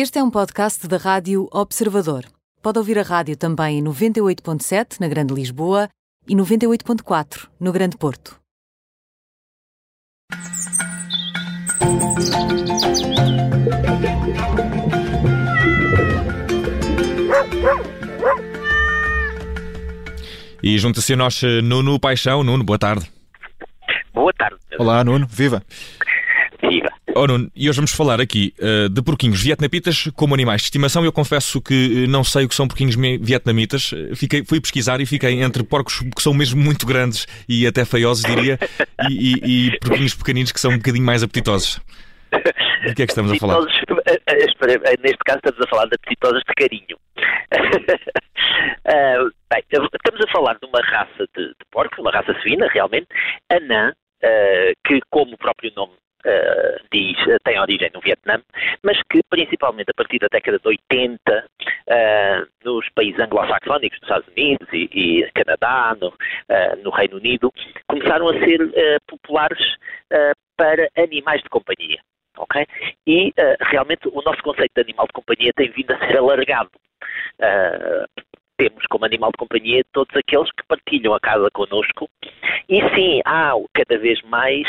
Este é um podcast da Rádio Observador. Pode ouvir a rádio também em 98.7 na Grande Lisboa e 98.4 no Grande Porto. E junta-se a nós eh, Nuno Paixão. Nuno, boa tarde. Boa tarde. Olá, Nuno. Viva. Viva. Oh, e hoje vamos falar aqui uh, de porquinhos vietnamitas como animais de estimação. Eu confesso que uh, não sei o que são porquinhos vietnamitas. Fiquei, fui pesquisar e fiquei entre porcos que são mesmo muito grandes e até feiosos, diria, e, e, e porquinhos pequeninos que são um bocadinho mais apetitosos. De que é que estamos a falar? Neste caso estamos a falar de apetitosas de carinho. uh, bem, estamos a falar de uma raça de, de porcos, uma raça suína, realmente, anã, uh, que, como o próprio nome Uh, diz, tem origem no Vietnã, mas que principalmente a partir da década de 80, uh, nos países anglo-saxónicos, nos Estados Unidos e, e Canadá, no, uh, no, Reino Unido, começaram a ser populares para animais de companhia. Okay? E realmente o nosso conceito de animal de companhia tem vindo a ser alargado. Temos como animal de companhia todos aqueles que partilham a casa connosco e sim, há cada vez mais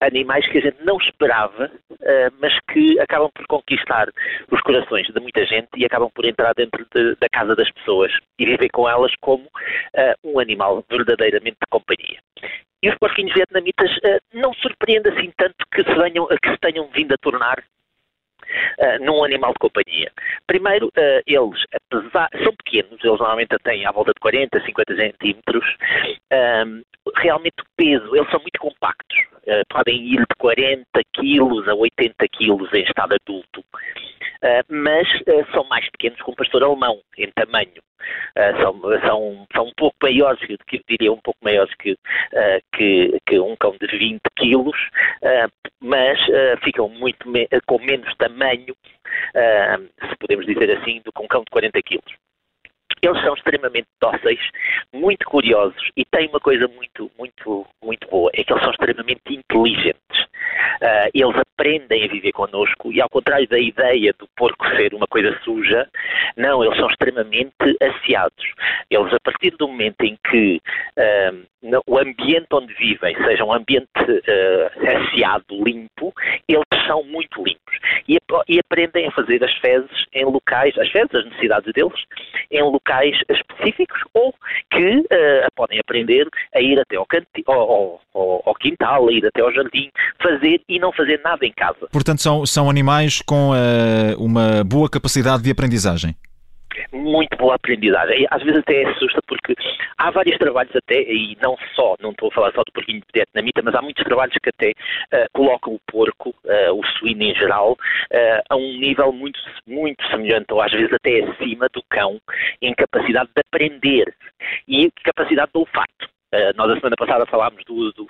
animais que a gente não esperava, uh, mas que acabam por conquistar os corações de muita gente e acabam por entrar dentro de, da casa das pessoas e viver com elas como uh, um animal verdadeiramente de companhia. E os porquinhos vietnamitas uh, não surpreende assim tanto que se, venham, que se tenham vindo a tornar Uh, num animal de companhia. Primeiro, uh, eles, apesar, são pequenos, eles normalmente têm à volta de 40, 50 centímetros, realmente o peso, eles são muito compactos. Uh, podem ir de 40 quilos a 80 quilos em estado adulto. Uh, mas uh, são mais pequenos que um pastor alemão em tamanho. são, são, são um pouco maiores, que diria um pouco maiores que, que, que, um cão de 20 quilos, mas ficam muito me com menos tamanho, se podemos dizer assim, do que um cão de 40 quilos. Eles são extremamente dóceis, muito curiosos e têm uma coisa muito, muito, muito boa, é que eles são extremamente inteligentes. Uh, eles aprendem a viver connosco e ao contrário da ideia do porco ser uma coisa suja, não, eles são extremamente asseados. Eles, a partir do momento em que uh, o ambiente onde vivem seja um ambiente uh, limpo, eles são muito limpos e, e, aprendem a fazer as fezes em locais, as fezes, as necessidades deles, em locais específicos ou que uh, podem aprender a ir até ao, canti, ao, ao, ao, quintal, a ir até ao jardim, fazer e não fazer nada em casa. Portanto, são, são animais com uh, uma boa capacidade de aprendizagem muito boa aprendizagem. Às vezes até assusta porque há vários trabalhos até, e não só, não estou a falar só do porquinho de vietnamita, mas há muitos trabalhos que até uh, colocam o porco, uh, o suíno em geral, uh, a um nível muito, muito semelhante, ou às vezes até acima do cão, em capacidade de aprender e capacidade de olfato. Uh, nós a semana passada falámos do, do,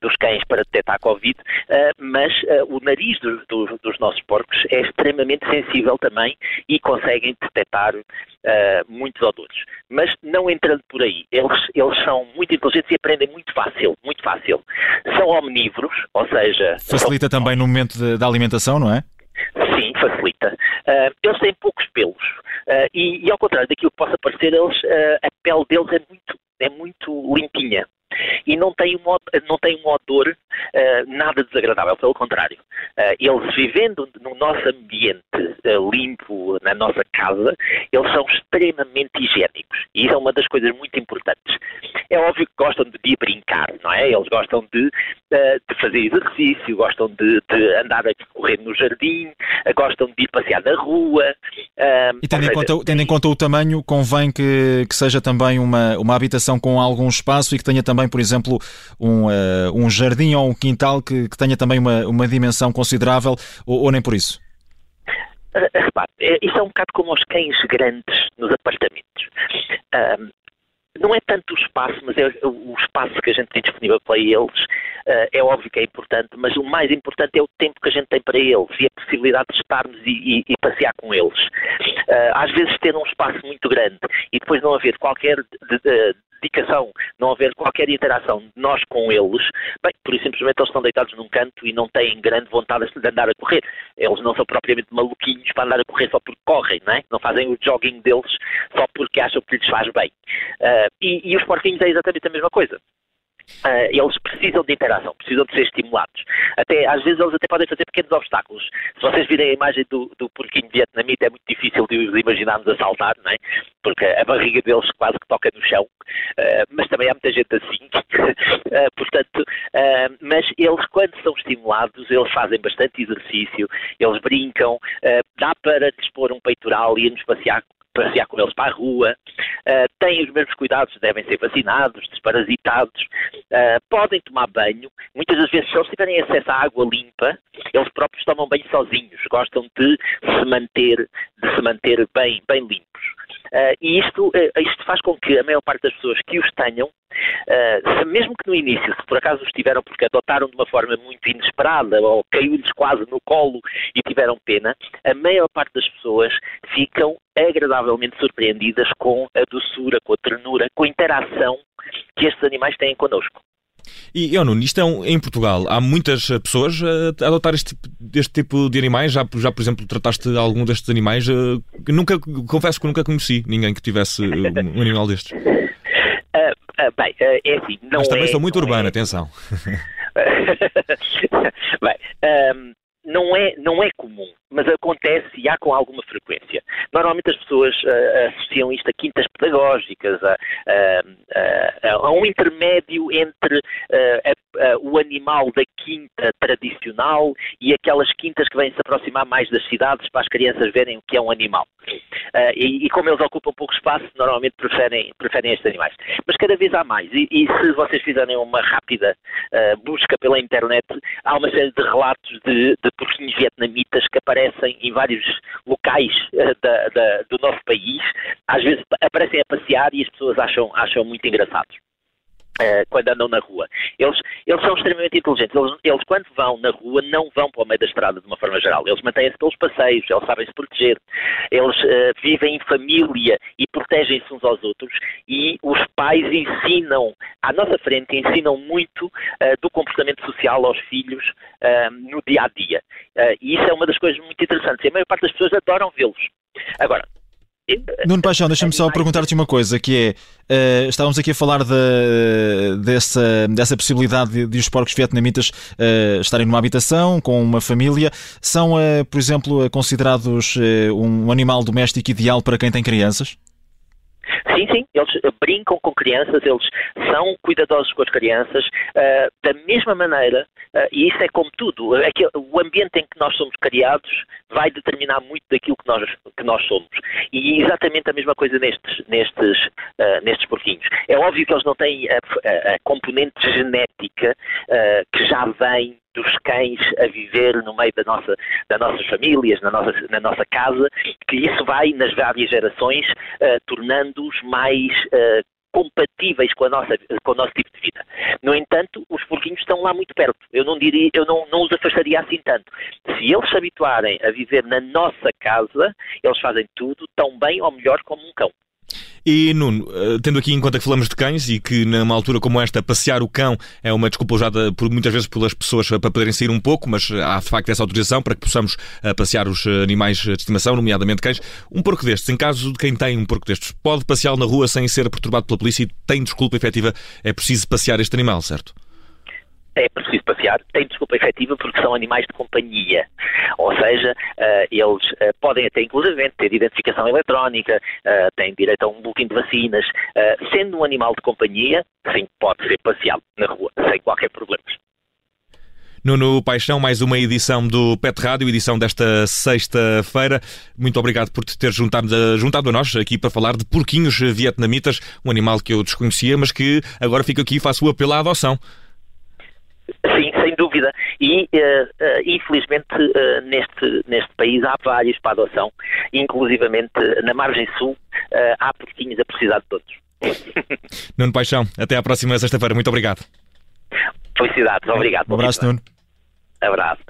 dos cães para detectar a Covid, uh, mas uh, o nariz do, do, dos nossos porcos é extremamente sensível também e conseguem detectar muitos odores. Mas não entrando por aí, eles, eles são muito inteligentes e aprendem muito fácil, muito fácil. São omnívoros, ou seja... Facilita são... também no momento da alimentação, não é? Sim, facilita. eles têm poucos pelos. E, e, ao contrário daquilo que possa parecer, eles, a pele deles é muito é muito limpinha e não tem um, não tem um odor uh, nada desagradável, pelo contrário. Uh, eles vivendo no nosso ambiente uh, limpo, na nossa casa, eles são extremamente higiênicos e isso é uma das coisas muito importantes. É óbvio que gostam de ir brincar, não é? Eles gostam de, de fazer exercício, gostam de, de andar a correr no jardim, gostam de ir passear na rua. e tendo, seja, em conta, tendo em conta o tamanho, convém que, que seja também uma, uma habitação com algum espaço e que tenha também, por exemplo, um, uh, um jardim ou um quintal que, que tenha também uma, uma dimensão considerável ou, ou nem por isso? Repare, isso é um bocado como os cães grandes nos apartamentos. Um, não é tanto o espaço, mas é o espaço que a gente tem disponível para eles. Uh, é óbvio que é importante, mas o mais importante é o tempo que a gente tem para eles e a possibilidade de estarmos e, e, e passear com eles. às vezes ter um espaço muito grande e depois não haver qualquer de, de, dedicação, não haver qualquer interação de nós com eles, bem, por isso simplesmente eles estão deitados num canto e não têm grande vontade de andar a correr. Eles não são propriamente maluquinhos para andar a correr só porque correm, não, é? não fazem o jogging deles só porque acham que lhes faz bem. Uh, e, e os porquinhos é exatamente a mesma coisa. Uh, eles precisam de interação, precisam de ser estimulados. Até, às vezes eles até podem fazer pequenos obstáculos. Se vocês virem a imagem do, do porquinho vietnamita, é muito difícil de os imaginarmos a saltar, não é? porque a barriga deles quase que toca no chão, uh, mas também há muita gente assim. uh, portanto, mas eles, quando são estimulados, eles fazem bastante exercício, eles brincam, dá para dispor um peitoral e irmos passear passear com eles para a rua, uh, têm os mesmos cuidados, devem ser vacinados, desparasitados, uh, podem tomar banho. Muitas das vezes, se eles tiverem acesso à água limpa, eles próprios tomam banho sozinhos, gostam de se manter, de se manter bem, bem limpos. Uh, e isto, isto faz com que a maior parte das pessoas que os tenham, uh, se mesmo que no início, se por acaso os tiveram porque adotaram de uma forma muito inesperada ou caiu-lhes quase no colo e tiveram pena, a maior parte das pessoas ficam agradavelmente surpreendidas com a doçura, com a ternura, com a interação que estes animais têm connosco. E, eu, Nuno, isto é um, em Portugal. Há muitas eh, pessoas a adotar este, este tipo de animais. Já, já, por exemplo, trataste algum destes animais. Uh, nunca, confesso que nunca conheci ninguém que tivesse um animal destes. Uh, uh, bem, é assim. Não Mas também é, sou muito urbano, é... atenção. bem, um, não é, não é comum, mas acontece e há com alguma frequência. Normalmente as pessoas uh, associam isto a quintas pedagógicas, a, a, a, a um intermédio entre uh, o animal da quinta tradicional e aquelas quintas que vêm se aproximar mais das cidades para as crianças verem o que é um animal. Uh, e, e, como eles ocupam pouco espaço, normalmente preferem, preferem estes animais. Mas cada vez há mais. E, e se vocês fizerem uma rápida busca pela internet, há uma série de relatos de, de porquinhos vietnamitas que aparecem em vários locais uh, da, da, do nosso país. Às vezes aparecem a passear e as pessoas acham, acham muito engraçados. Uh, quando andam na rua. Eles, eles são extremamente inteligentes. Eles, eles, quando vão na rua, não vão para o meio da estrada de uma forma geral. Eles mantêm-se pelos passeios, eles sabem se proteger. Eles uh, vivem em família e protegem-se uns aos outros. E os pais ensinam, à nossa frente, ensinam muito uh, do comportamento social aos filhos no dia a dia. e isso é uma das coisas muito interessantes. E a maior parte das pessoas adoram vê-los. Agora, Nuno Paixão, deixa-me só perguntar-te uma coisa, que é, uh, estávamos aqui a falar de, dessa, dessa possibilidade de, de os porcos vietnamitas uh, estarem numa habitação com uma família. São, uh, por exemplo, considerados um animal doméstico ideal para quem tem crianças? Sim, sim, eles brincam com crianças, eles são cuidadosos com as crianças, uh, da mesma maneira, uh, e isso é como tudo, é que o ambiente em que nós somos criados vai determinar muito daquilo que nós, que nós somos. E exatamente a mesma coisa nestes, nestes, uh, nestes porquinhos. É óbvio que eles não têm a, a, a componente genética que já vem dos cães a viver no meio da nossa, das nossas famílias, na nossa, na nossa casa, que isso vai, nas várias gerações, uh, tornando-os mais uh, compatíveis com, a nossa, com o nosso tipo de vida. No entanto, os porquinhos estão lá muito perto. Eu não diria, eu não, não os afastaria assim tanto. Se eles se habituarem a viver na nossa casa, eles fazem tudo tão bem ou melhor como um cão. E Nuno, eh, tendo aqui em conta que falamos de cães e que numa altura como esta, passear o cão é uma desculpa usada por, muitas vezes pelas pessoas para poderem sair um pouco, mas há de facto essa autorização para que possamos eh, passear os eh, animais de estimação, nomeadamente cães. Um porco destes, em caso de quem tem um porco destes, pode passeá-lo na rua sem ser perturbado pela polícia e tem desculpa efetiva, é preciso passear este animal, certo? É preciso passear, tem desculpa efetiva porque são animais de companhia. Ou seja, uh, eles uh, podem até inclusivamente ter identificação eletrónica, uh, têm direito a um booking de vacinas. sendo um animal de companhia, sim, pode ser passeado na rua, sem qualquer problema. Nuno Paixão, mais uma edição do Pet Rádio, edição desta sexta-feira. Muito obrigado por te ter juntado, juntado a nós aqui para falar de porquinhos vietnamitas, um animal que eu desconhecia, mas que agora fica aqui e faço o apelo à adoção. Sim, sem dúvida. E, uh, uh, infelizmente, uh, neste, neste país há vários para adoção, inclusivamente na margem sul há porquinhos a precisar de todos. Nuno Paixão, até à próxima sexta-feira. Muito obrigado. Felicidades, obrigado. Um abraço, Nuno. Abraço.